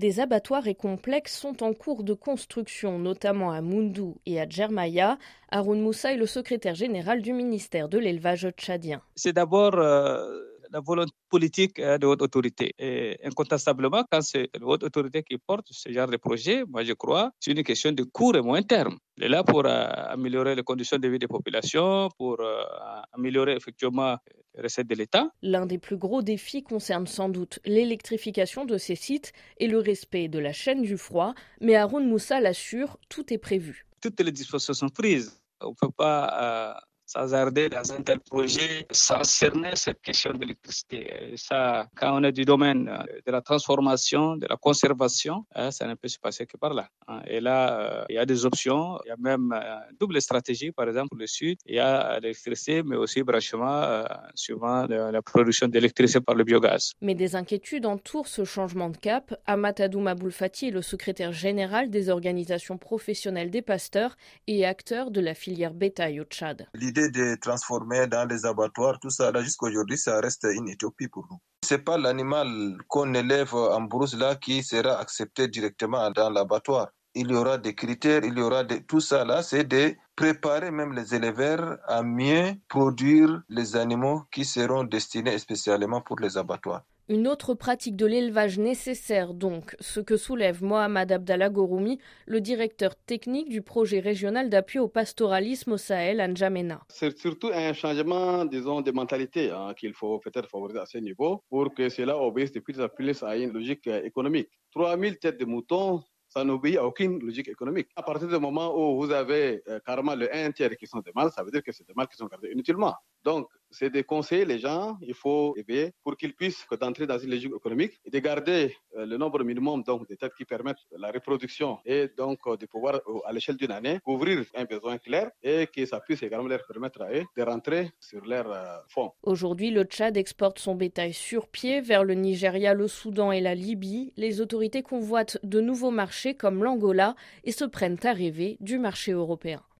Des abattoirs et complexes sont en cours de construction, notamment à Moundou et à Djermaya. Haroun Moussa est le secrétaire général du ministère de l'élevage tchadien. C'est d'abord euh, la volonté politique hein, de haute autorité. Et incontestablement, quand c'est la haute autorité qui porte ce genre de projet, moi je crois, c'est une question de court et moyen terme. Elle est là pour euh, améliorer les conditions de vie des populations, pour euh, améliorer effectivement recettes de l'État. L'un des plus gros défis concerne sans doute l'électrification de ces sites et le respect de la chaîne du froid, mais Haroun Moussa l'assure, tout est prévu. Toutes les dispositions sont prises. On ne peut pas euh, s'hasarder dans un tel projet sans cerner cette question de l'électricité. Ça, quand on est du domaine euh, de la transformation, de la conservation, hein, ça ne peut se passer que par là. Hein. Et là, euh, il y a des options, il y a même une double stratégie, par exemple, pour le Sud, il y a l'électricité, mais aussi branchement euh, suivant la production d'électricité par le biogaz. Mais des inquiétudes entourent ce changement de cap. Amatadou Maboulfati est le secrétaire général des organisations professionnelles des pasteurs et acteur de la filière bétail au Tchad de transformer dans les abattoirs, tout ça, là, jusqu'à aujourd'hui, ça reste une utopie pour nous. C'est pas l'animal qu'on élève en brousse là qui sera accepté directement dans l'abattoir. Il y aura des critères, il y aura de, tout ça là, c'est de préparer même les éleveurs à mieux produire les animaux qui seront destinés spécialement pour les abattoirs. Une autre pratique de l'élevage nécessaire donc, ce que soulève Mohamed Abdallah Goroumi, le directeur technique du projet régional d'appui au pastoralisme au Sahel, N'Djamena. C'est surtout un changement, disons, de mentalité hein, qu'il faut peut-être favoriser à ce niveau pour que cela obéisse de plus en plus à une logique euh, économique. 3000 têtes de moutons, ça n'obéit à aucune logique économique. À partir du moment où vous avez euh, carrément le 1 tiers qui sont des mâles, ça veut dire que c'est des mâles qui sont gardés inutilement. Donc, c'est de conseiller les gens, il faut éveiller pour qu'ils puissent entrer dans une logique économique et de garder euh, le nombre minimum donc, de têtes qui permettent la reproduction et donc euh, de pouvoir, euh, à l'échelle d'une année, couvrir un besoin clair et que ça puisse également leur permettre à eux de rentrer sur leur fonds. Aujourd'hui, le Tchad exporte son bétail sur pied vers le Nigeria, le Soudan et la Libye. Les autorités convoitent de nouveaux marchés comme l'Angola et se prennent à rêver du marché européen.